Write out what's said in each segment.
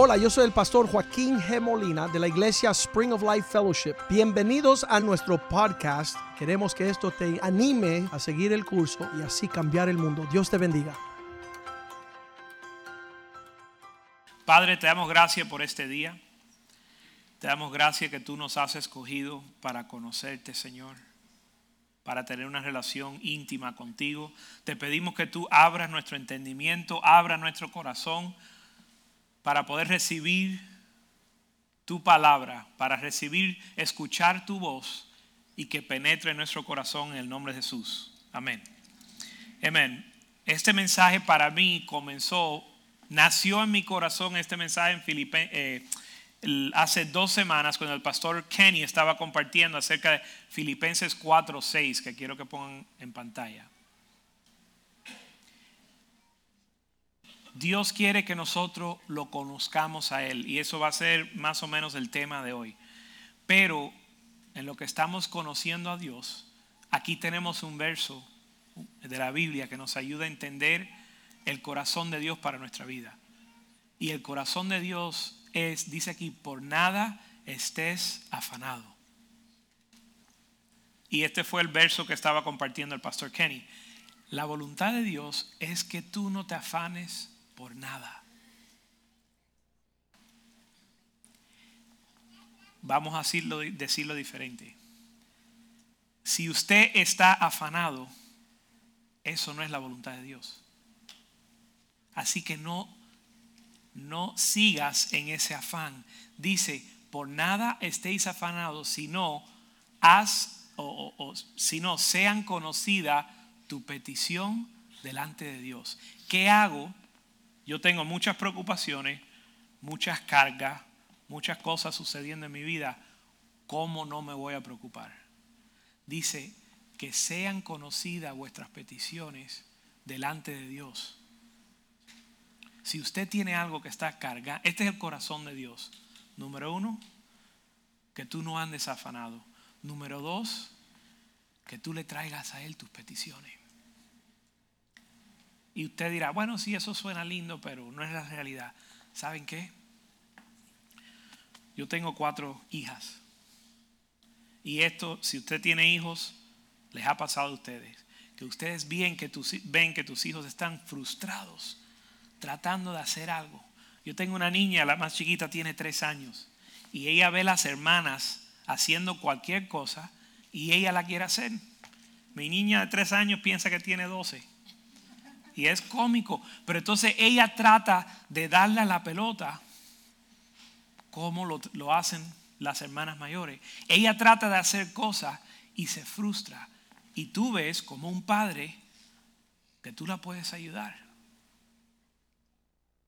Hola, yo soy el pastor Joaquín G. Molina de la iglesia Spring of Life Fellowship. Bienvenidos a nuestro podcast. Queremos que esto te anime a seguir el curso y así cambiar el mundo. Dios te bendiga. Padre, te damos gracias por este día. Te damos gracias que tú nos has escogido para conocerte, Señor, para tener una relación íntima contigo. Te pedimos que tú abras nuestro entendimiento, abras nuestro corazón para poder recibir tu palabra, para recibir, escuchar tu voz y que penetre en nuestro corazón en el nombre de Jesús. Amén. Amén. Este mensaje para mí comenzó, nació en mi corazón este mensaje en Filipenses hace dos semanas cuando el pastor Kenny estaba compartiendo acerca de Filipenses 4:6 que quiero que pongan en pantalla. Dios quiere que nosotros lo conozcamos a Él y eso va a ser más o menos el tema de hoy. Pero en lo que estamos conociendo a Dios, aquí tenemos un verso de la Biblia que nos ayuda a entender el corazón de Dios para nuestra vida. Y el corazón de Dios es, dice aquí, por nada estés afanado. Y este fue el verso que estaba compartiendo el pastor Kenny. La voluntad de Dios es que tú no te afanes por nada. Vamos a decirlo, decirlo diferente. Si usted está afanado, eso no es la voluntad de Dios. Así que no no sigas en ese afán. Dice, por nada estéis afanados, sino haz o, sino sean conocida tu petición delante de Dios. ¿Qué hago? Yo tengo muchas preocupaciones, muchas cargas, muchas cosas sucediendo en mi vida. ¿Cómo no me voy a preocupar? Dice que sean conocidas vuestras peticiones delante de Dios. Si usted tiene algo que está cargado, este es el corazón de Dios. Número uno, que tú no andes afanado. Número dos, que tú le traigas a Él tus peticiones. Y usted dirá, bueno, sí, eso suena lindo, pero no es la realidad. ¿Saben qué? Yo tengo cuatro hijas. Y esto, si usted tiene hijos, les ha pasado a ustedes. Que ustedes ven que tus, hijos están frustrados tratando de hacer algo. Yo tengo una niña, la más chiquita tiene tres años, y ella ve a las hermanas haciendo cualquier cosa y ella la quiere hacer. Mi niña de tres años piensa que tiene doce. Y es cómico, pero entonces ella trata de darle a la pelota como lo, lo hacen las hermanas mayores. Ella trata de hacer cosas y se frustra. Y tú ves como un padre que tú la puedes ayudar.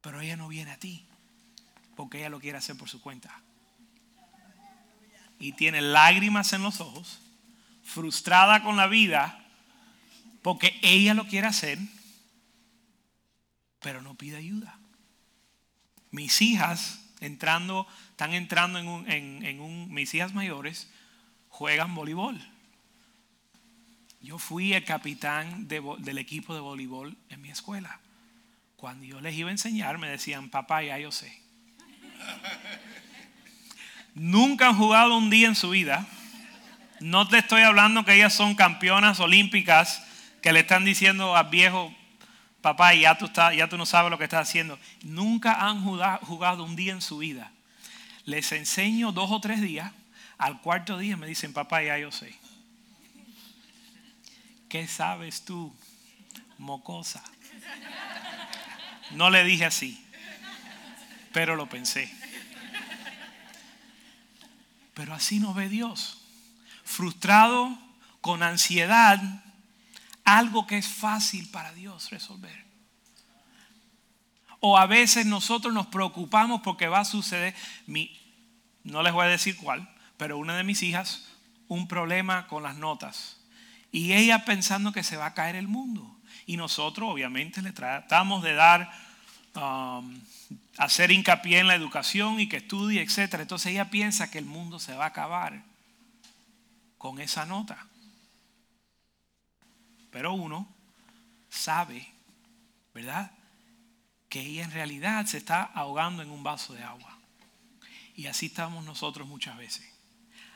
Pero ella no viene a ti porque ella lo quiere hacer por su cuenta. Y tiene lágrimas en los ojos, frustrada con la vida porque ella lo quiere hacer, pero no pide ayuda. Mis hijas entrando, están entrando en un, en, un, mis hijas mayores juegan voleibol. Yo fui el capitán del equipo de voleibol en mi escuela. Cuando yo les iba a enseñar, me decían, papá, ya yo sé. Nunca han jugado un día en su vida. No te estoy hablando que ellas son campeonas olímpicas que le están diciendo al viejo, papá, ya tú, ya tú no sabes lo que estás haciendo. Nunca han jugado un día en su vida. Les enseño dos o tres días. Al cuarto día me dicen, papá, ya yo sé. ¿Qué sabes tú, mocosa? No le dije así, pero lo pensé. Pero así no ve Dios. Frustrado, con ansiedad, algo que es fácil para Dios resolver. O a veces nosotros nos preocupamos porque va a suceder, mi, no les voy a decir cuál, pero una de mis hijas, un problema con las notas. Y ella pensando que se va a caer el mundo. Y nosotros obviamente le tratamos de dar, um, hacer hincapié en la educación y que estudie, etc. Entonces ella piensa que el mundo se va a acabar con esa nota. Pero uno sabe, ¿verdad? que ella en realidad se está ahogando en un vaso de agua. Y así estamos nosotros muchas veces.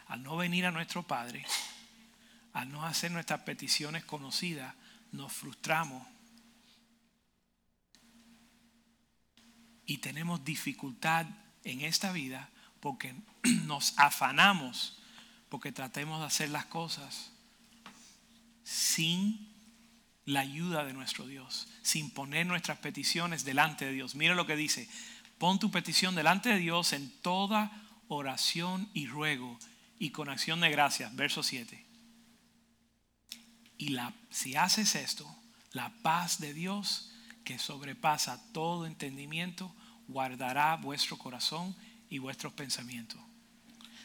Al no venir a nuestro Padre, al no hacer nuestras peticiones conocidas, nos frustramos y tenemos dificultad en esta vida porque nos afanamos, porque tratemos de hacer las cosas sin la ayuda de nuestro Dios, sin poner nuestras peticiones delante de Dios. Mira lo que dice, pon tu petición delante de Dios en toda oración y ruego y con acción de gracias. Verso 7. Y la, si haces esto, la paz de Dios que sobrepasa todo entendimiento, guardará vuestro corazón y vuestros pensamientos.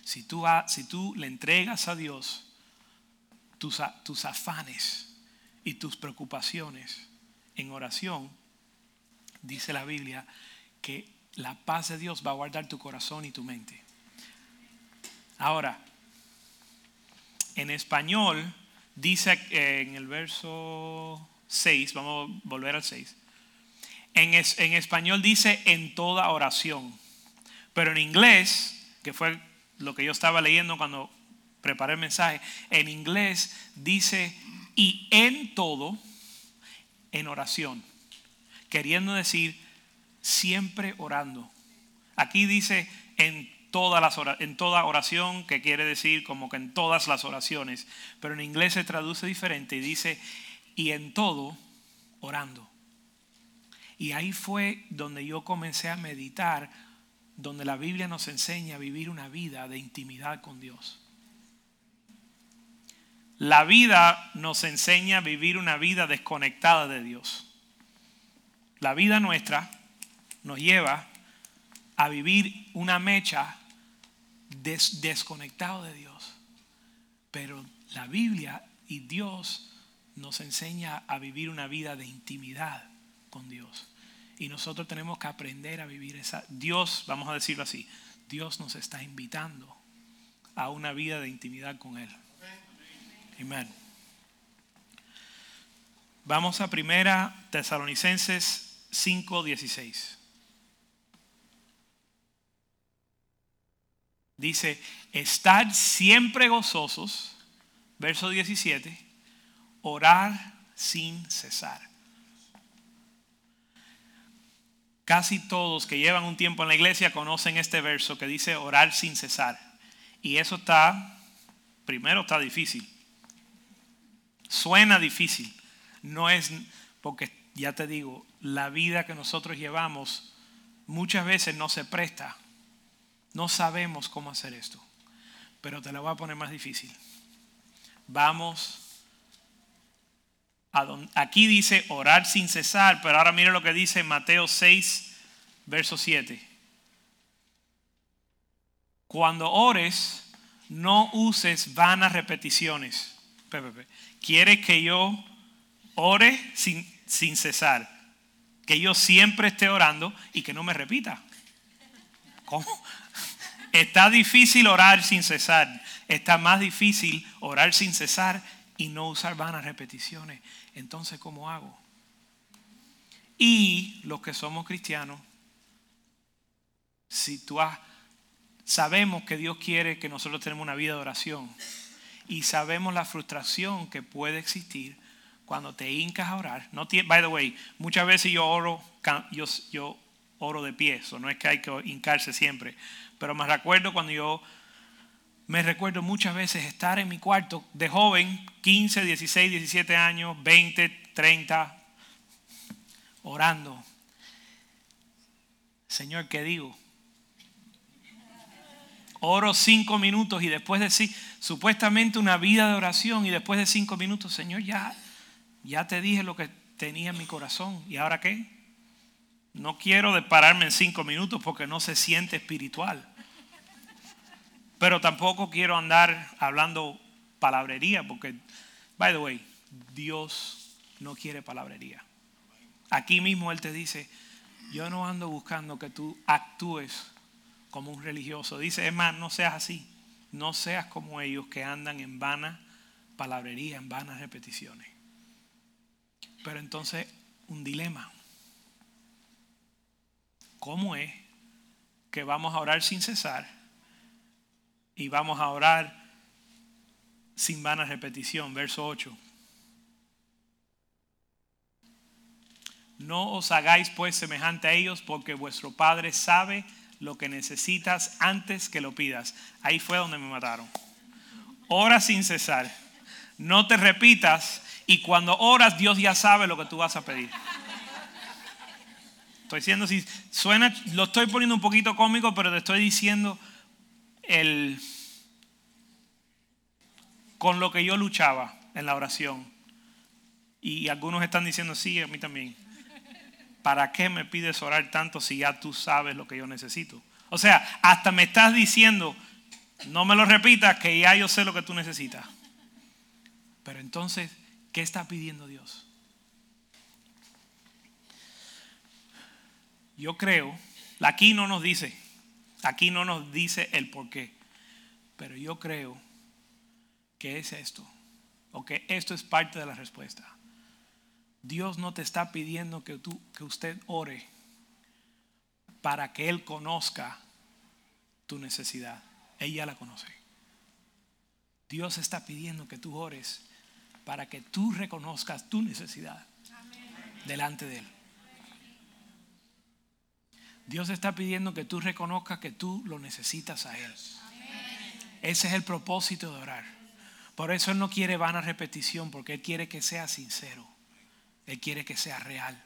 Si tú, si tú le entregas a Dios tus, afanes y tus preocupaciones en oración, dice la Biblia que la paz de Dios va a guardar tu corazón y tu mente. Ahora, en español dice en el verso 6, vamos a volver al 6, en, en español dice en toda oración, pero en inglés, que fue lo que yo estaba leyendo cuando preparé el mensaje, en inglés dice y en todo, en oración, queriendo decir siempre orando. Aquí dice en todas las en toda oración, que quiere decir como que en todas las oraciones, pero en inglés se traduce diferente y dice y en todo orando. Y ahí fue donde yo comencé a meditar, donde la Biblia nos enseña a vivir una vida de intimidad con Dios. La vida nos enseña a vivir una vida desconectada de Dios. La vida nuestra nos lleva a vivir una mecha desconectado de Dios. Pero la Biblia y Dios nos enseña a vivir una vida de intimidad con Dios. Y nosotros tenemos que aprender a vivir esa. Dios, vamos a decirlo así, Dios nos está invitando a una vida de intimidad con Él. Amén. Vamos a primera Tesalonicenses 5:16. Dice, estar siempre gozosos, verso 17, orar sin cesar. Casi todos que llevan un tiempo en la iglesia conocen este verso que dice orar sin cesar. Y eso está, primero está difícil. Suena difícil. No es, porque ya te digo, la vida que nosotros llevamos muchas veces no se presta. No sabemos cómo hacer esto. Pero te la voy a poner más difícil. Vamos aquí dice orar sin cesar, pero ahora mire lo que dice Mateo 6, verso 7. Cuando ores, no uses vanas repeticiones. Quiere que yo ore sin, sin cesar. Que yo siempre esté orando y que no me repita. ¿Cómo? Está difícil orar sin cesar. Está más difícil orar sin cesar y no usar vanas repeticiones. Entonces, ¿cómo hago? Y los que somos cristianos, si tú has, sabemos que Dios quiere que nosotros tenemos una vida de oración y sabemos la frustración que puede existir cuando te hincas a orar. No by the way, muchas veces yo oro, yo, yo oro de pie, eso no es que hay que hincarse siempre, pero me recuerdo cuando yo me recuerdo muchas veces estar en mi cuarto de joven, 15, 16, 17 años, 20, 30, orando. Señor, ¿qué digo? Oro cinco minutos y después de sí, supuestamente una vida de oración y después de cinco minutos, Señor, ya, ya te dije lo que tenía en mi corazón. ¿Y ahora qué? No quiero pararme en cinco minutos porque no se siente espiritual. Pero tampoco quiero andar hablando palabrería porque, by the way, Dios no quiere palabrería. Aquí mismo Él te dice, yo no ando buscando que tú actúes como un religioso. Dice, es más, no seas así. No seas como ellos que andan en vana palabrería, en vanas repeticiones. Pero entonces, un dilema. ¿cómo es que vamos a orar sin cesar y vamos a orar sin vana repetición? Verso 8. No os hagáis pues semejante a ellos porque vuestro Padre sabe lo que necesitas antes que lo pidas. Ahí fue donde me mataron. Ora sin cesar. No te repitas y cuando oras Dios ya sabe lo que tú vas a pedir. Estoy diciendo si suena, lo estoy poniendo un poquito cómico, pero te estoy diciendo el con lo que yo luchaba en la oración. Y algunos están diciendo, sí, a mí también. ¿Para qué me pides orar tanto si ya tú sabes lo que yo necesito? O sea, hasta me estás diciendo, no me lo repitas, que ya yo sé lo que tú necesitas. Pero entonces, ¿qué está pidiendo Dios? Yo creo, aquí no nos dice, aquí no nos dice el por qué, pero yo creo que es esto, o que esto es parte de la respuesta. Dios no te está pidiendo que, tú, que usted ore para que Él conozca tu necesidad. Ella la conoce. Dios está pidiendo que tú ores para que tú reconozcas tu necesidad delante de Él. Dios está pidiendo que tú reconozcas que tú lo necesitas a Él. Ese es el propósito de orar. Por eso Él no quiere vana repetición, porque Él quiere que sea sincero. Él quiere que sea real.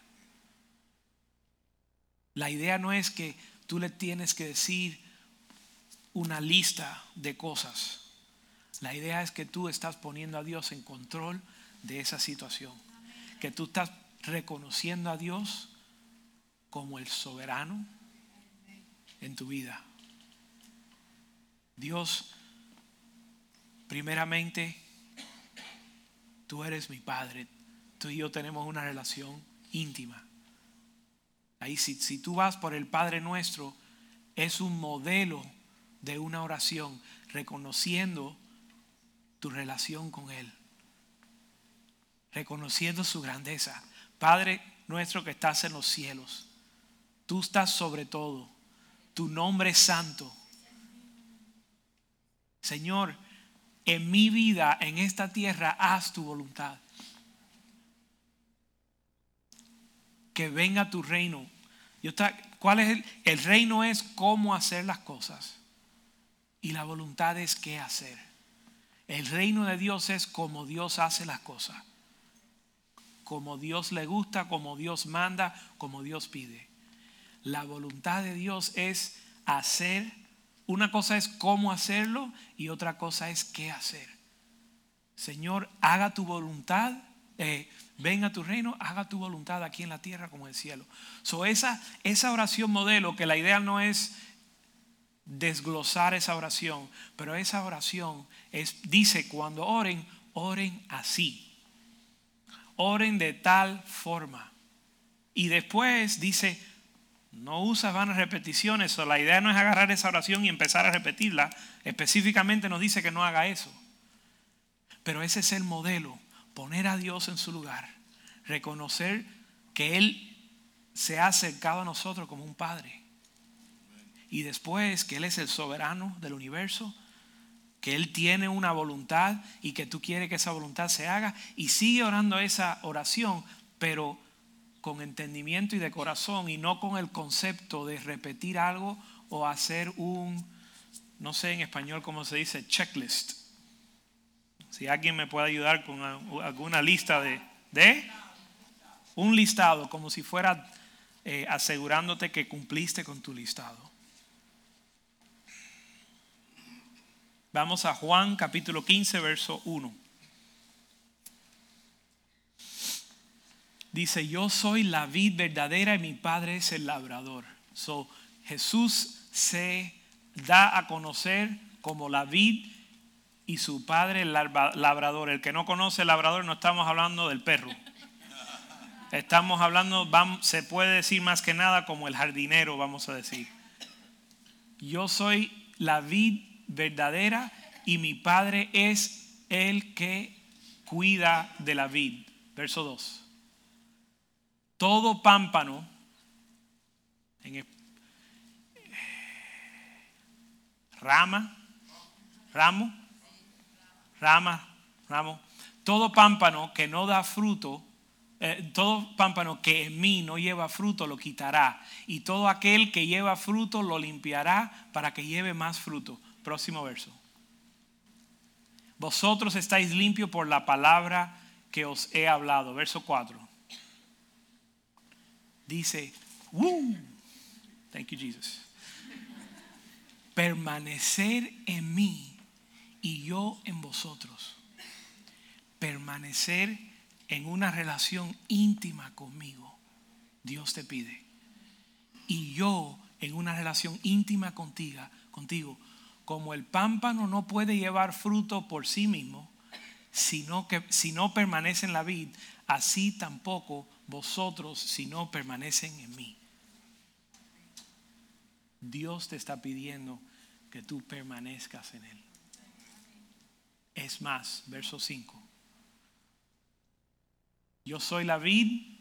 La idea no es que tú le tienes que decir una lista de cosas. La idea es que tú estás poniendo a Dios en control de esa situación. Que tú estás reconociendo a Dios como el soberano en tu vida. Dios, primeramente, tú eres mi Padre, tú y yo tenemos una relación íntima. Ahí si, si tú vas por el Padre nuestro, es un modelo de una oración, reconociendo tu relación con Él, reconociendo su grandeza. Padre nuestro que estás en los cielos, tú estás sobre todo, tu nombre es santo. Señor, en mi vida, en esta tierra, haz tu voluntad. Que venga tu reino. Yo está, ¿Cuál es el, el reino? Es cómo hacer las cosas. Y la voluntad es qué hacer. El reino de Dios es como Dios hace las cosas. Como Dios le gusta, como Dios manda, como Dios pide. La voluntad de Dios es hacer. Una cosa es cómo hacerlo y otra cosa es qué hacer. Señor, haga tu voluntad. Eh, venga tu reino, haga tu voluntad aquí en la tierra como en el cielo. So, esa, esa oración modelo, que la idea no es desglosar esa oración, pero esa oración es, dice, cuando oren, oren así. Oren de tal forma. Y después dice, no usa vanas repeticiones, o la idea no es agarrar esa oración y empezar a repetirla. Específicamente nos dice que no haga eso. Pero ese es el modelo poner a Dios en su lugar, reconocer que Él se ha acercado a nosotros como un Padre. Y después que Él es el soberano del universo, que Él tiene una voluntad y que tú quieres que esa voluntad se haga. Y sigue orando esa oración, pero con entendimiento y de corazón y no con el concepto de repetir algo o hacer un, no sé en español cómo se dice, checklist si alguien me puede ayudar con alguna lista de, de un listado, como si fuera eh, asegurándote que cumpliste con tu listado. Vamos a Juan capítulo 15, verso 1. Dice, yo soy la vid verdadera y mi padre es el labrador. So, Jesús se da a conocer como la vid y su padre el labrador. El que no conoce el labrador no estamos hablando del perro. Estamos hablando, se puede decir más que nada como el jardinero, vamos a decir. Yo soy la vid verdadera y mi padre es el que cuida de la vid. Verso 2. Todo pámpano rama, ramo rama, ramo. Todo pámpano que no da fruto, eh, todo pámpano que en mí no lleva fruto lo quitará. Y todo aquel que lleva fruto lo limpiará para que lleve más fruto. Próximo verso. Vosotros estáis limpios por la palabra que os he hablado. Verso 4. Dice, Woo. Thank you, Jesus. Permanecer en mí y yo en vosotros. Permanecer en una relación íntima conmigo. Dios te pide. Y yo en una relación íntima contigo, contigo. Como el pámpano no puede llevar fruto por sí mismo, sino que si no permanece en la vid, así tampoco vosotros si no permanecen en mí. Dios te está pidiendo que tú permanezcas en Él. Es más, verso 5. Yo soy la vid,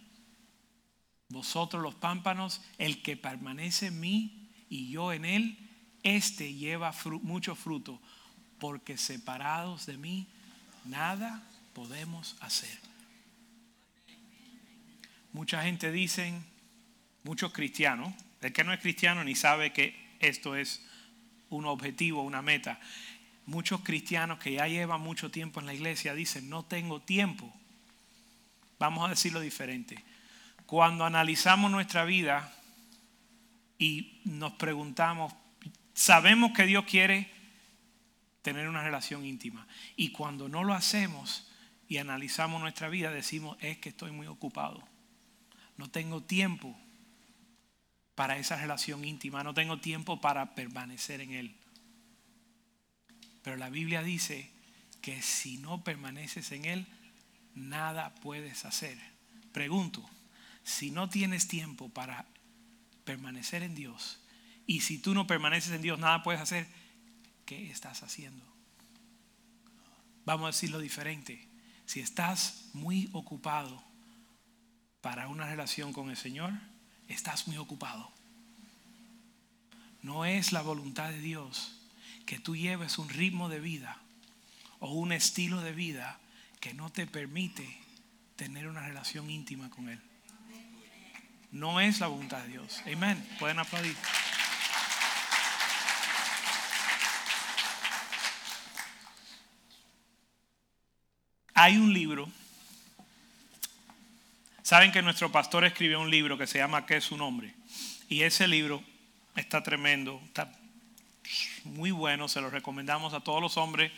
vosotros los pámpanos, el que permanece en mí y yo en Él, este lleva mucho fruto, porque separados de mí, nada podemos hacer. Mucha gente dicen, muchos cristianos, el que no es cristiano ni sabe que esto es un objetivo, una meta. Muchos cristianos que ya llevan mucho tiempo en la iglesia dicen, no tengo tiempo. Vamos a decirlo diferente. Cuando analizamos nuestra vida y nos preguntamos, sabemos que Dios quiere tener una relación íntima. Y cuando no lo hacemos y analizamos nuestra vida, decimos, es que estoy muy ocupado. No tengo tiempo para esa relación íntima, no tengo tiempo para permanecer en Él. Pero la Biblia dice que si no permaneces en Él, nada puedes hacer. Pregunto, si no tienes tiempo para permanecer en Dios y si tú no permaneces en Dios, nada puedes hacer, ¿qué estás haciendo? Vamos a decirlo diferente. Si estás muy ocupado para una relación con el Señor, estás muy ocupado. No es la voluntad de Dios que tú lleves un ritmo de vida o un estilo de vida que no te permite tener una relación íntima con Él. No es la voluntad de Dios. Amén. Pueden aplaudir. Hay un libro Saben que nuestro pastor escribió un libro que se llama ¿Qué es su nombre? Y ese libro está tremendo, está muy bueno, se lo recomendamos a todos los hombres.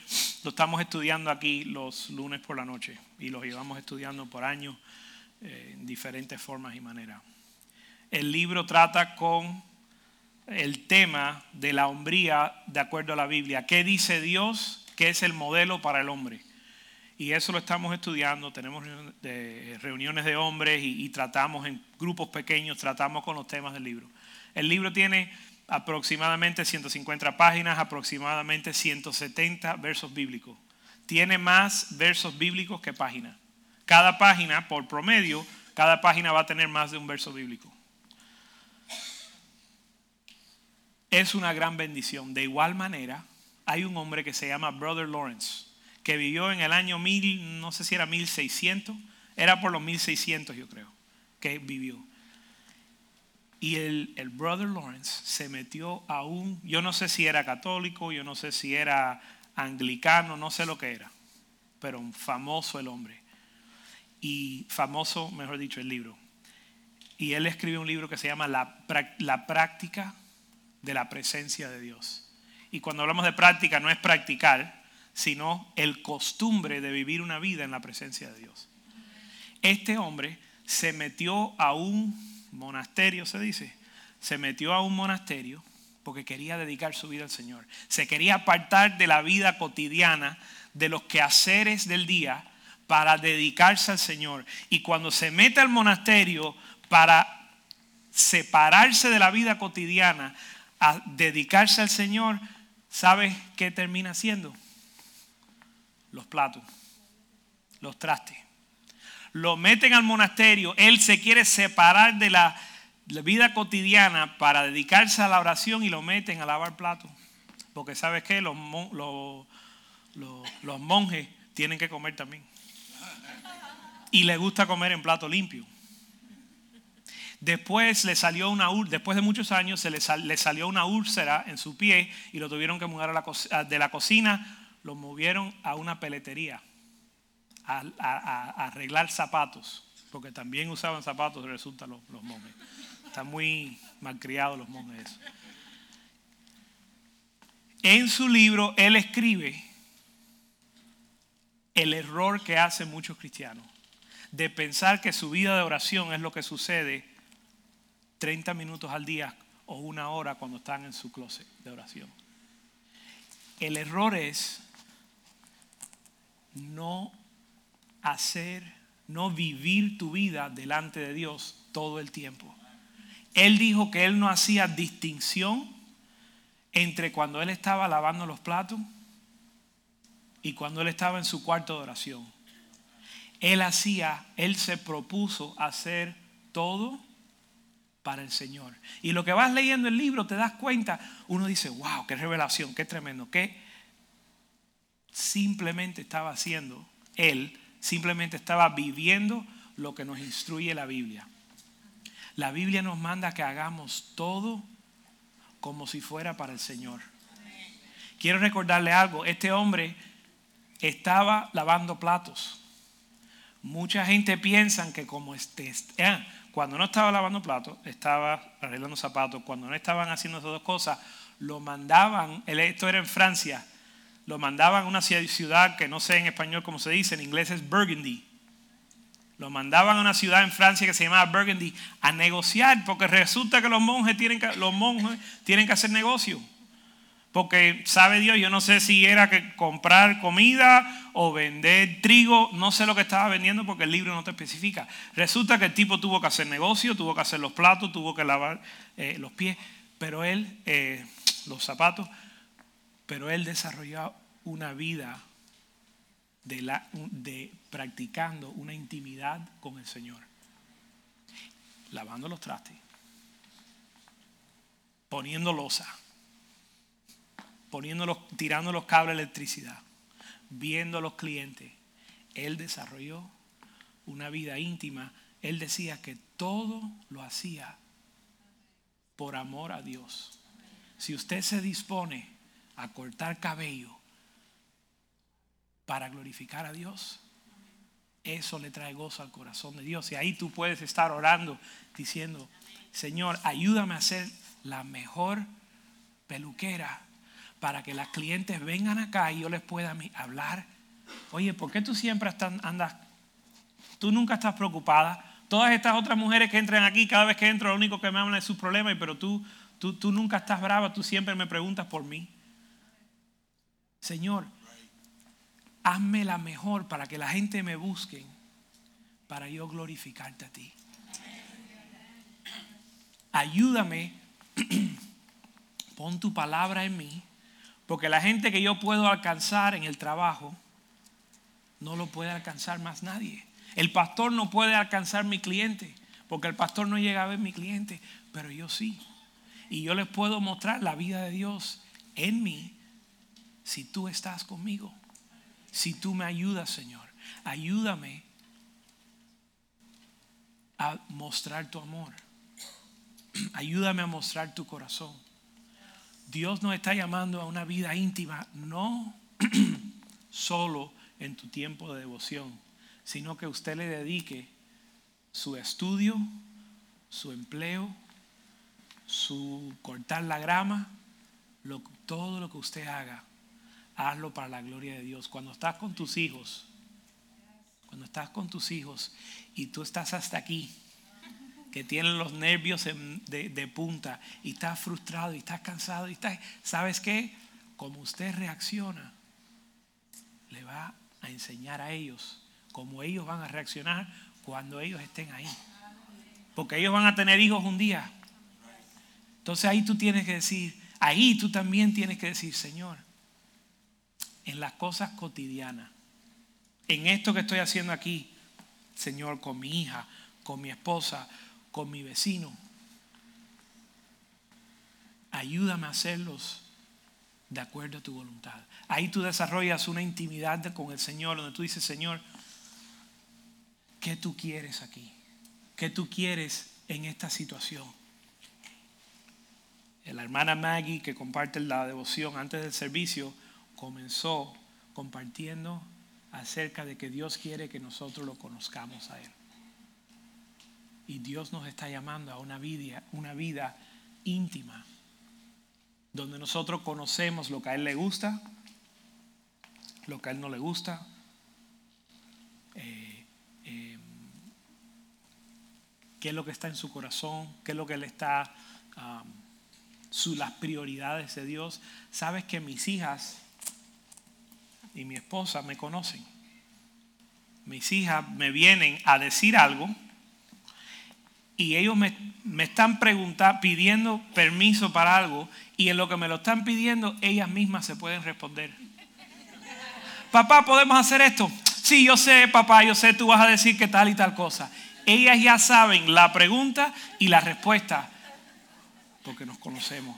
Lo estamos estudiando aquí los lunes por la noche y lo llevamos estudiando por años eh, en diferentes formas y maneras. El libro trata con el tema de la hombría de acuerdo a la Biblia. ¿Qué dice Dios que es el modelo para el hombre? Y eso lo estamos estudiando, tenemos reuniones de hombres y, tratamos en grupos pequeños, tratamos con los temas del libro. El libro tiene aproximadamente 150 páginas, aproximadamente 170 versos bíblicos. Tiene más versos bíblicos que páginas. Cada página, por promedio, cada página va a tener más de un verso bíblico. Es una gran bendición. De igual manera, hay un hombre que se llama Brother Lawrence que vivió en el año 1000, no sé si era 1600, era por los 1600 yo creo, que vivió. Y el, el brother Lawrence se metió a un, yo no sé si era católico, yo no sé si era anglicano, no sé lo que era, pero famoso el hombre. Y famoso, mejor dicho, el libro. Y él escribió un libro que se llama La, la práctica de la presencia de Dios. Y cuando hablamos de práctica no es practicar, sino el costumbre de vivir una vida en la presencia de Dios. Este hombre se metió a un monasterio, se dice, se metió a un monasterio porque quería dedicar su vida al Señor. Se quería apartar de la vida cotidiana, de los quehaceres del día, para dedicarse al Señor. Y cuando se mete al monasterio para separarse de la vida cotidiana, a dedicarse al Señor, ¿sabes qué termina haciendo? los platos, los trastes. Lo meten al monasterio, él se quiere separar de la, vida cotidiana para dedicarse a la oración y lo meten a lavar platos. Porque sabes que los, mon- los- los- los monjes tienen que comer también. Y les gusta comer en plato limpio. Después le salió una después de muchos años se le, sal- le salió una úlcera en su pie y lo tuvieron que mudar a la de la cocina, lo movieron a una peletería arreglar zapatos, porque también usaban zapatos, resulta los, los monjes. Están muy malcriados los monjes. En su libro él escribe el error que hacen muchos cristianos de pensar que su vida de oración es lo que sucede 30 minutos al día o una hora cuando están en su closet de oración. El error es no hacer, no vivir tu vida delante de Dios todo el tiempo. Él dijo que él no hacía distinción entre cuando él estaba lavando los platos y cuando él estaba en su cuarto de oración. Él hacía, él se propuso hacer todo para el Señor. Y lo que vas leyendo el libro te das cuenta, uno dice, wow, qué revelación, qué tremendo, qué simplemente estaba haciendo, él simplemente estaba viviendo lo que nos instruye la Biblia. La Biblia nos manda que hagamos todo como si fuera para el Señor. Quiero recordarle algo, este hombre estaba lavando platos. Mucha gente piensa que como este, ah, cuando no estaba lavando platos, estaba arreglando zapatos, cuando no estaban haciendo esas dos cosas, lo mandaban, esto era en Francia, lo mandaban a una ciudad que no sé en español cómo se dice, en inglés es Burgundy. Lo mandaban a una ciudad en Francia que se llamaba Burgundy a negociar, porque resulta que los monjes tienen que, los monjes tienen que hacer negocio. Porque sabe Dios, yo no sé si era que comprar comida o vender trigo, no sé lo que estaba vendiendo porque el libro no te especifica. Resulta que el tipo tuvo que hacer negocio, tuvo que hacer los platos, tuvo que lavar eh, los pies, pero él, eh, los zapatos, pero él desarrolló una vida de, la, de practicando una intimidad con el Señor. Lavando los trastes, poniendo losa, poniendo los, tirando los cables de electricidad, viendo a los clientes. Él desarrolló una vida íntima. Él decía que todo lo hacía por amor a Dios. Si usted se dispone a cortar cabello para glorificar a Dios, eso le trae gozo al corazón de Dios. Y ahí tú puedes estar orando diciendo, Señor, ayúdame a ser la mejor peluquera para que las clientes vengan acá y yo les pueda hablar. Oye, ¿por qué tú siempre andas, tú nunca estás preocupada? Todas estas otras mujeres que entran aquí, cada vez que entro, lo único que me hablan es sus problemas, pero tú, tú, tú nunca estás brava, tú siempre me preguntas por mí. Señor, hazme la mejor para que la gente me busque, para yo glorificarte a ti. Ayúdame, pon tu palabra en mí, porque la gente que yo puedo alcanzar en el trabajo, no lo puede alcanzar más nadie. El pastor no puede alcanzar mi cliente, porque el pastor no llega a ver mi cliente, pero yo sí. Y yo les puedo mostrar la vida de Dios en mí si tú estás conmigo. Si tú me ayudas, Señor. Ayúdame a mostrar tu amor. Ayúdame a mostrar tu corazón. Dios nos está llamando a una vida íntima, no solo en tu tiempo de devoción, sino que usted le dedique su estudio, su empleo, su cortar la grama, todo lo que usted haga, hazlo para la gloria de Dios. Cuando estás con tus hijos, cuando estás con tus hijos y tú estás hasta aquí, que tienen los nervios de punta y estás frustrado y estás cansado y estás, ¿sabes qué? Como usted reacciona, le va a enseñar a ellos cómo ellos van a reaccionar cuando ellos estén ahí. Porque ellos van a tener hijos un día. Entonces ahí tú tienes que decir, ahí tú también tienes que decir, Señor, en las cosas cotidianas, en esto que estoy haciendo aquí, Señor, con mi hija, con mi esposa, con mi vecino, ayúdame a hacerlos de acuerdo a tu voluntad. Ahí tú desarrollas una intimidad con el Señor, donde tú dices, Señor, ¿qué tú quieres aquí? ¿Qué tú quieres en esta situación? La hermana Maggie, que comparte la devoción antes del servicio, comenzó compartiendo acerca de que Dios quiere que nosotros lo conozcamos a Él. Y Dios nos está llamando a una vida, una vida íntima, donde nosotros conocemos lo que a Él le gusta, lo que a Él no le gusta, eh, eh, qué es lo que está en su corazón, qué es lo que Él está, um, las prioridades de Dios. Sabes que mis hijas y mi esposa me conocen. Mis hijas me vienen a decir algo y ellos me, están preguntando, pidiendo permiso para algo y en lo que me lo están pidiendo ellas mismas se pueden responder. Papá, ¿podemos hacer esto? Sí, yo sé, papá, yo sé, tú vas a decir que tal y tal cosa. Ellas ya saben la pregunta y la respuesta porque nos conocemos.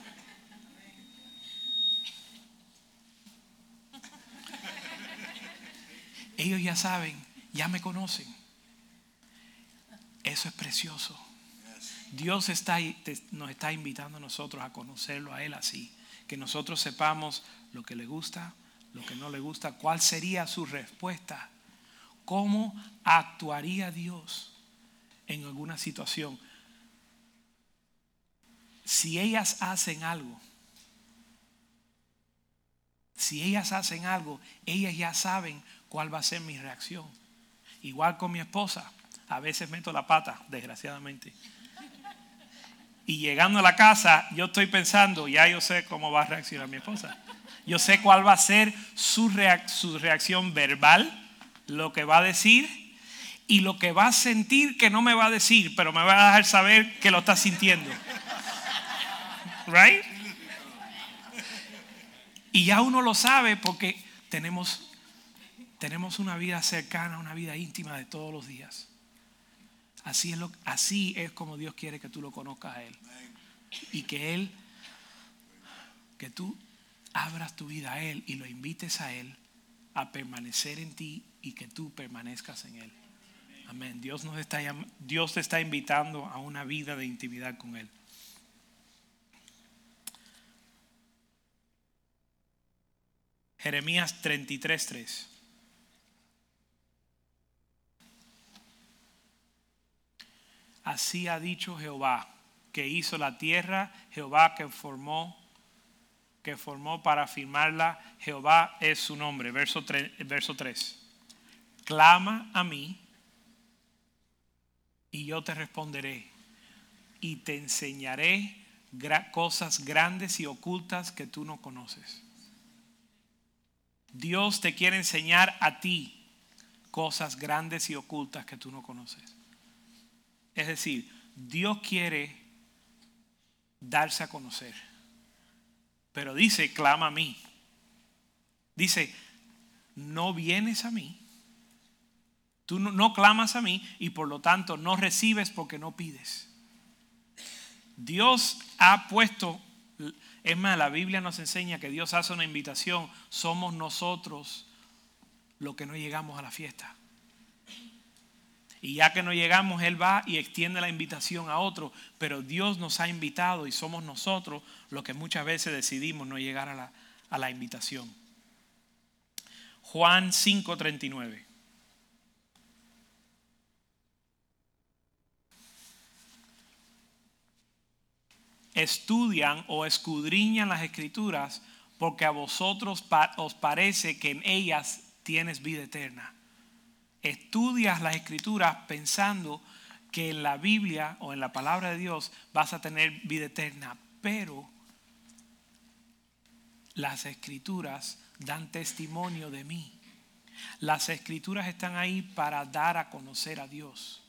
Ellos ya saben, ya me conocen. Eso es precioso. Dios nos está invitando a nosotros a conocerlo a Él así. Que nosotros sepamos lo que le gusta, lo que no le gusta, cuál sería su respuesta, cómo actuaría Dios en alguna situación. Si ellas hacen algo, si ellas hacen algo, ellas ya saben cuál va a ser mi reacción. Igual con mi esposa, a veces meto la pata, desgraciadamente. Y llegando a la casa, yo estoy pensando, ya yo sé cómo va a reaccionar mi esposa. Yo sé cuál va a ser su, su reacción verbal, lo que va a decir y lo que va a sentir que no me va a decir, pero me va a dejar saber que lo está sintiendo. Right? Y ya uno lo sabe porque tenemos, tenemos una vida cercana, una vida íntima de todos los días. Así es, lo, así es como Dios quiere que tú lo conozcas a Él. Y que Él, que tú abras tu vida a Él y lo invites a Él a permanecer en ti y que tú permanezcas en Él. Amén. Dios, nos está, Dios te está invitando a una vida de intimidad con Él. Jeremías 33:3. Así ha dicho Jehová, que hizo la tierra, Jehová que formó, que formó para afirmarla, Jehová es su nombre. Verso 3. Verso 3. Clama a mí y yo te responderé y te enseñaré cosas grandes y ocultas que tú no conoces. Dios te quiere enseñar a ti cosas grandes y ocultas que tú no conoces. Es decir, Dios quiere darse a conocer. Pero dice, clama a mí. Dice, no vienes a mí. Tú no, clamas a mí y por lo tanto no recibes porque no pides. Dios ha puesto, es más, la Biblia nos enseña que Dios hace una invitación. Somos nosotros los que no llegamos a la fiesta. Y ya que no llegamos, Él va y extiende la invitación a otro. Pero Dios nos ha invitado y somos nosotros los que muchas veces decidimos no llegar a la, a la invitación. Juan 5:39. Estudian o escudriñan las escrituras porque a vosotros os parece que en ellas tienes vida eterna estudias las escrituras pensando que en la Biblia o en la palabra de Dios vas a tener vida eterna, pero las escrituras dan testimonio de mí. Las escrituras están ahí para dar a conocer a Dios.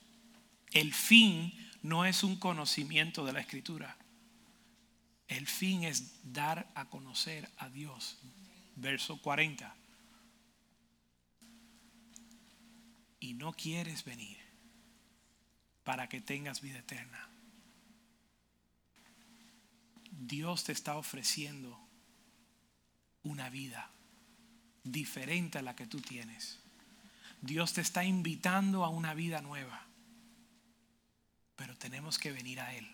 El fin no es un conocimiento de la escritura. El fin es dar a conocer a Dios. Verso 40. Y no quieres venir para que tengas vida eterna. Dios te está ofreciendo una vida diferente a la que tú tienes. Dios te está invitando a una vida nueva. Pero tenemos que venir a Él.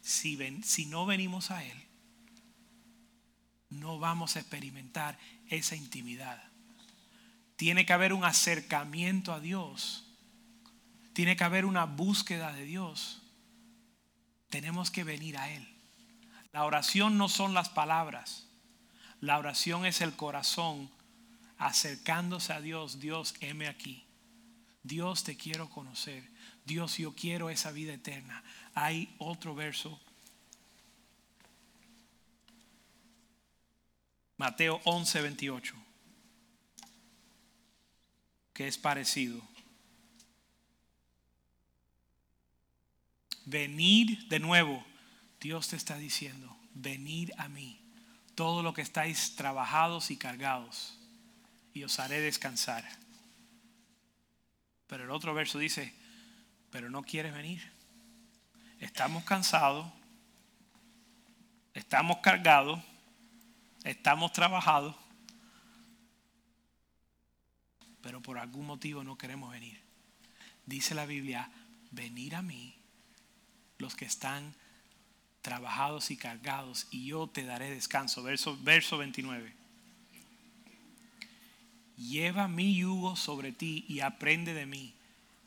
Si, ven, si no venimos a Él, no vamos a experimentar esa intimidad. Tiene que haber un acercamiento a Dios. Tiene que haber una búsqueda de Dios. Tenemos que venir a Él. La oración no son las palabras. La oración es el corazón acercándose a Dios. Dios, heme aquí. Dios, te quiero conocer. Dios, yo quiero esa vida eterna. Hay otro verso. Mateo 11, 28. Que es parecido. Venid de nuevo. Dios te está diciendo, venid a mí. Todo lo que estáis trabajados y cargados. Y os haré descansar. Pero el otro verso dice, pero no quieres venir. Estamos cansados, estamos cargados, estamos trabajados, pero por algún motivo no queremos venir. Dice la Biblia, venir a mí los que están trabajados y cargados y yo te daré descanso. Verso, verso 29. Lleva mi yugo sobre ti y aprende de mí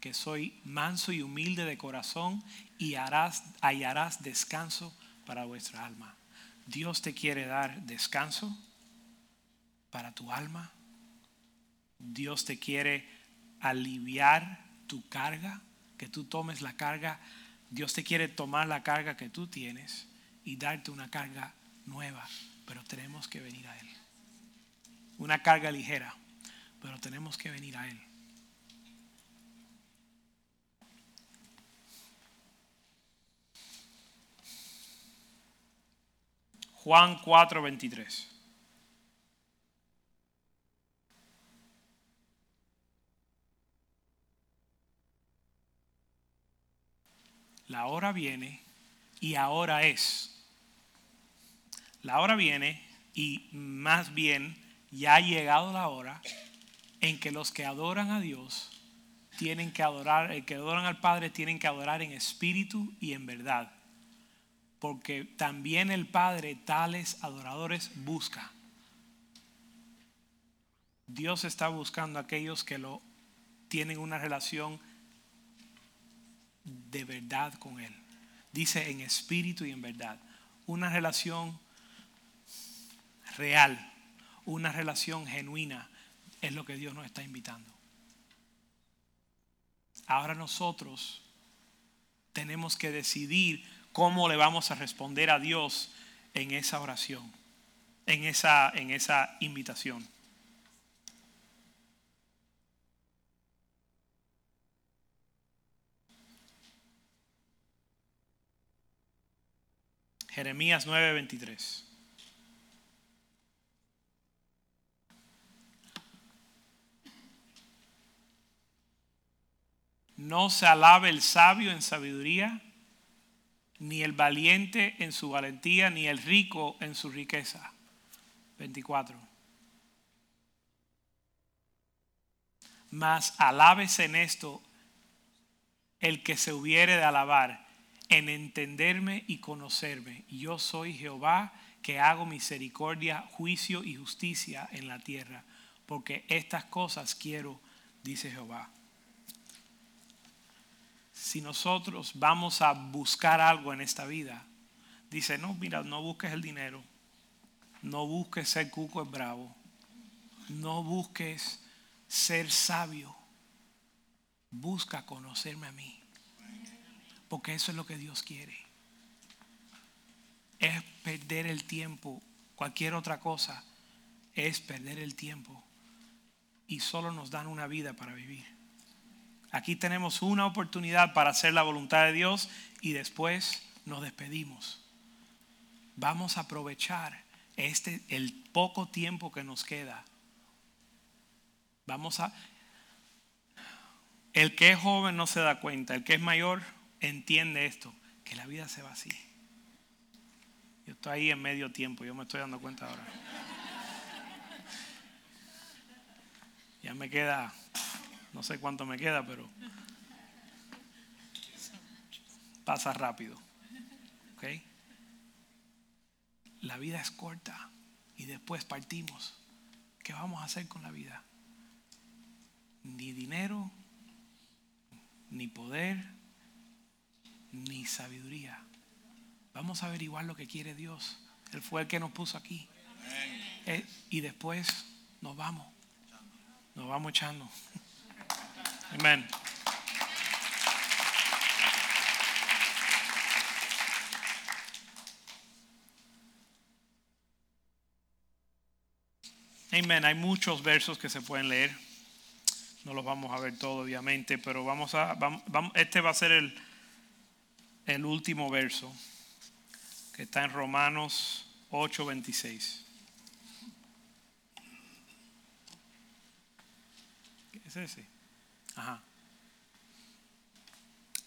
que soy manso y humilde de corazón y harás, hallarás descanso para vuestra alma. Dios te quiere dar descanso para tu alma. Dios te quiere aliviar tu carga, que tú tomes la carga. Dios te quiere tomar la carga que tú tienes y darte una carga nueva, pero tenemos que venir a Él. Una carga ligera, pero tenemos que venir a Él. Juan 4:23. La hora viene y ahora es. La hora viene y más bien ya ha llegado la hora en que los que adoran a Dios tienen que adorar, el que adoran al Padre tienen que adorar en espíritu y en verdad porque también el Padre tales adoradores busca. Dios está buscando a aquellos que lo tienen una relación de verdad con Él. Dice en espíritu y en verdad. Una relación real, una relación genuina es lo que Dios nos está invitando. Ahora nosotros tenemos que decidir cómo le vamos a responder a Dios en esa oración, en esa, en esa invitación. Jeremías 9:23. No se alabe el sabio en sabiduría ni el valiente en su valentía, ni el rico en su riqueza. 24. Mas alabes en esto el que se hubiere de alabar, en entenderme y conocerme. Yo soy Jehová que hago misericordia, juicio y justicia en la tierra, porque estas cosas quiero, dice Jehová si nosotros vamos a buscar algo en esta vida, dice, no, mira, no busques el dinero, no busques ser cuco es bravo, no busques ser sabio, busca conocerme a mí, porque eso es lo que Dios quiere. Es perder el tiempo, cualquier otra cosa es perder el tiempo y solo nos dan una vida para vivir. Aquí tenemos una oportunidad para hacer la voluntad de Dios y después nos despedimos. Vamos a aprovechar este el poco tiempo que nos queda. Vamos a el que es joven no se da cuenta, el que es mayor entiende esto, que la vida se va así. Yo estoy ahí en medio tiempo, yo me estoy dando cuenta ahora. Ya me queda, no sé cuánto me queda, pero pasa rápido. ¿Ok? La vida es corta y después partimos. ¿Qué vamos a hacer con la vida? Ni dinero, ni poder, ni sabiduría. Vamos a averiguar lo que quiere Dios. Él fue el que nos puso aquí. Eh, y después nos vamos. Nos vamos echando. Amén. Amén. Hay muchos versos que se pueden leer. No los vamos a ver todos, obviamente, pero vamos a. Vamos, este va a ser el, el último verso que está en Romanos 8:26. ¿Qué es ese? Ajá.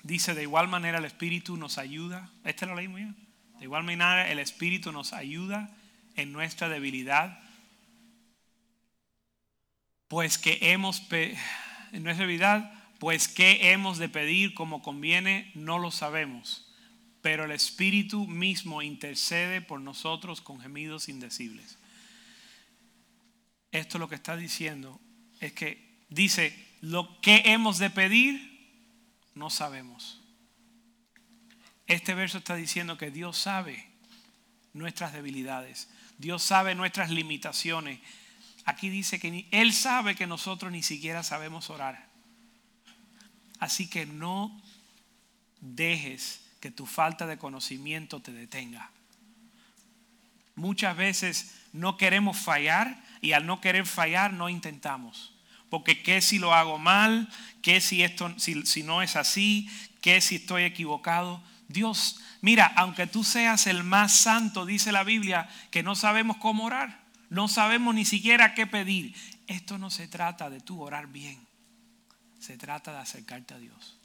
Dice, de igual manera el Espíritu nos ayuda. Este lo leímos ya. De igual manera el Espíritu nos ayuda en nuestra debilidad pues que hemos, en nuestra vida, pues que hemos de pedir como conviene, no lo sabemos. Pero el Espíritu mismo intercede por nosotros con gemidos indecibles. Esto lo que está diciendo es que dice, lo que hemos de pedir, no sabemos. Este verso está diciendo que Dios sabe nuestras debilidades. Dios sabe nuestras limitaciones. Aquí dice que Él sabe que nosotros ni siquiera sabemos orar. Así que no dejes que tu falta de conocimiento te detenga. Muchas veces no queremos fallar y al no querer fallar no intentamos. Porque qué si lo hago mal, qué si esto si, si no es así, qué si estoy equivocado. Dios, mira, aunque tú seas el más santo, dice la Biblia, que no sabemos cómo orar. No sabemos ni siquiera qué pedir. Esto no se trata de tú orar bien. Se trata de acercarte a Dios.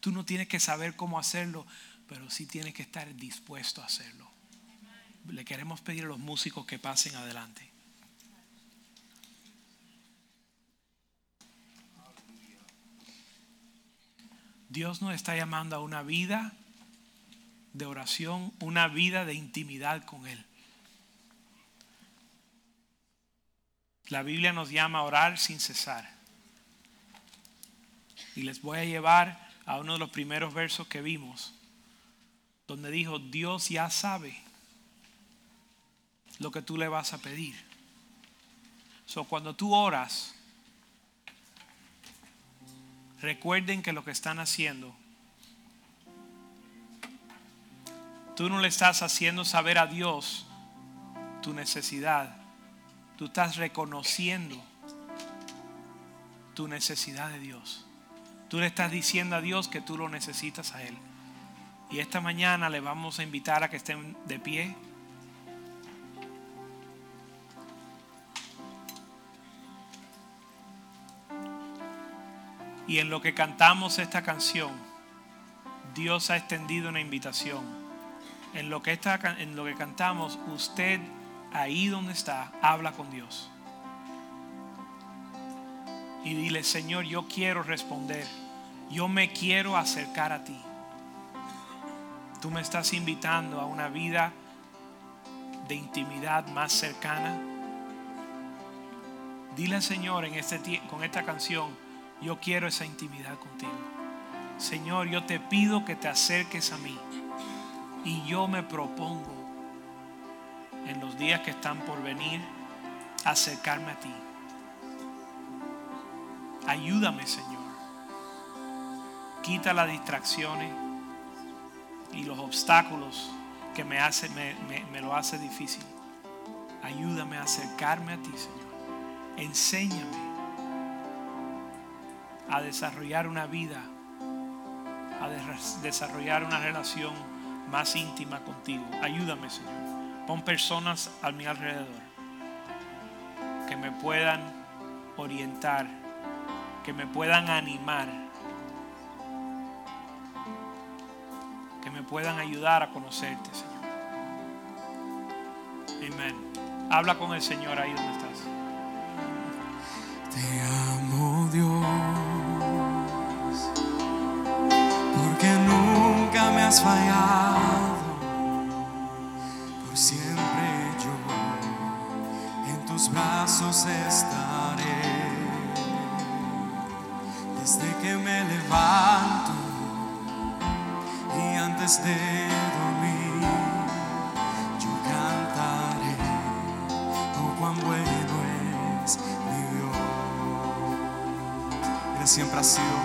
Tú no tienes que saber cómo hacerlo, pero sí tienes que estar dispuesto a hacerlo. Le queremos pedir a los músicos que pasen adelante. Dios nos está llamando a una vida de oración, una vida de intimidad con Él. La Biblia nos llama a orar sin cesar. Y les voy a llevar a uno de los primeros versos que vimos, donde dijo, Dios ya sabe lo que tú le vas a pedir. So, cuando tú oras, recuerden que lo que están haciendo, tú no le estás haciendo saber a Dios tu necesidad Tú estás reconociendo tu necesidad de Dios. Tú le estás diciendo a Dios que tú lo necesitas a Él. Y esta mañana le vamos a invitar a que estén de pie. Y en lo que cantamos esta canción, Dios ha extendido una invitación. En lo que, esta, en lo que cantamos, usted ahí donde está, habla con Dios. Y dile, Señor, yo quiero responder. Yo me quiero acercar a ti. Tú me estás invitando a una vida de intimidad más cercana. Dile, Señor, en este, con esta canción, yo quiero esa intimidad contigo. Señor, yo te pido que te acerques a mí. Y yo me propongo en los días que están por venir, acercarme a ti. Ayúdame, Señor. Quita las distracciones y los obstáculos que me, hace, me, lo hace difícil. Ayúdame a acercarme a ti, Señor. Enséñame a desarrollar una vida, a desarrollar una relación más íntima contigo. Ayúdame, Señor. Pon personas a mi alrededor que me puedan orientar, que me puedan animar, que me puedan ayudar a conocerte, Señor. Amén. Habla con el Señor ahí donde estás. Te amo Dios, porque nunca me has fallado, por siempre yo en tus brazos estaré, de dormir, yo cantaré, oh cuán bueno es mi Dios. Él siempre ha sido,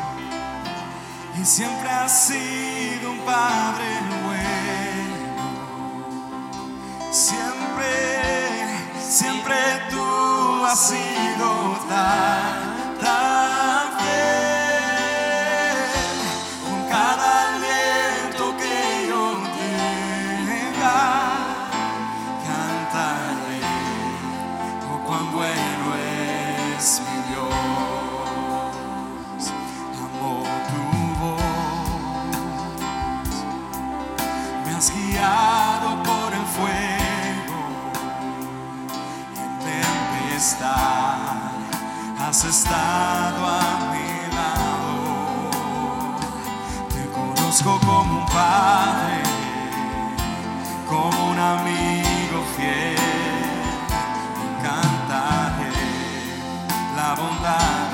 y siempre ha sido un Padre bueno. Siempre, siempre tú has sido tan, Conozco como un padre, como un amigo fiel. Cantaré la bondad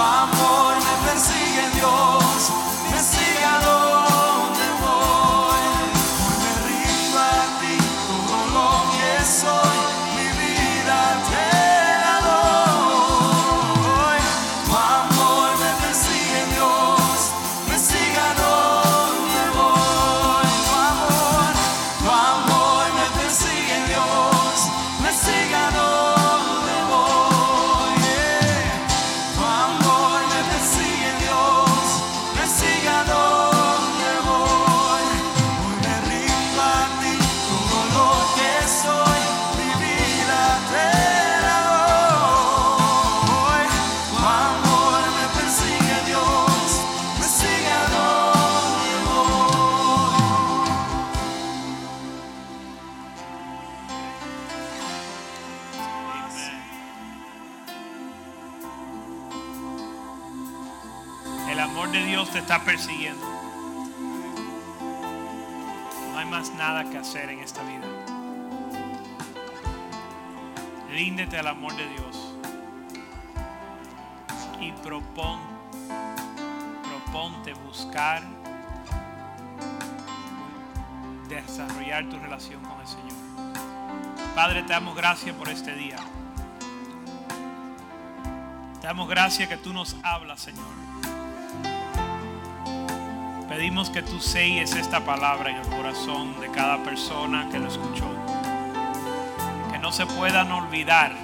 amor me persigue Dios, Al amor de Dios. Y propón, proponte buscar desarrollar tu relación con el Señor. Padre, te damos gracias por este día. Te damos gracias que tú nos hablas, Señor. Pedimos que tú selles esta palabra en el corazón de cada persona que lo escuchó. No se puedan olvidar.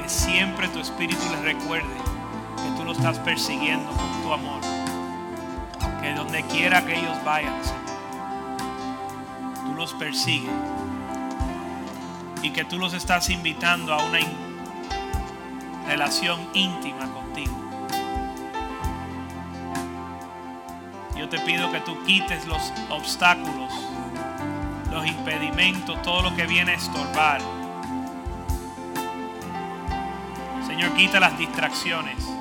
Que siempre tu espíritu les recuerde que tú lo estás persiguiendo con tu amor. Que donde quiera que ellos vayan, tú los persigues. Y que tú los estás invitando a una relación íntima contigo. Yo te pido que tú quites los obstáculos, los impedimentos, todo lo que viene a estorbar. Señor, quita las distracciones.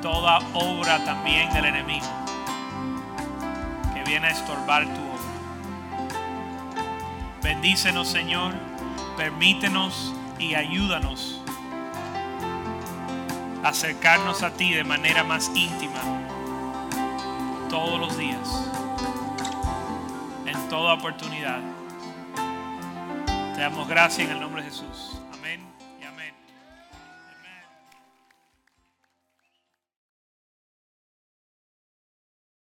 toda obra también del enemigo que viene a estorbar tu obra. Bendícenos, Señor, permítenos y ayúdanos a acercarnos a ti de manera más íntima todos los días, toda oportunidad. Te damos gracias en el nombre de Jesús.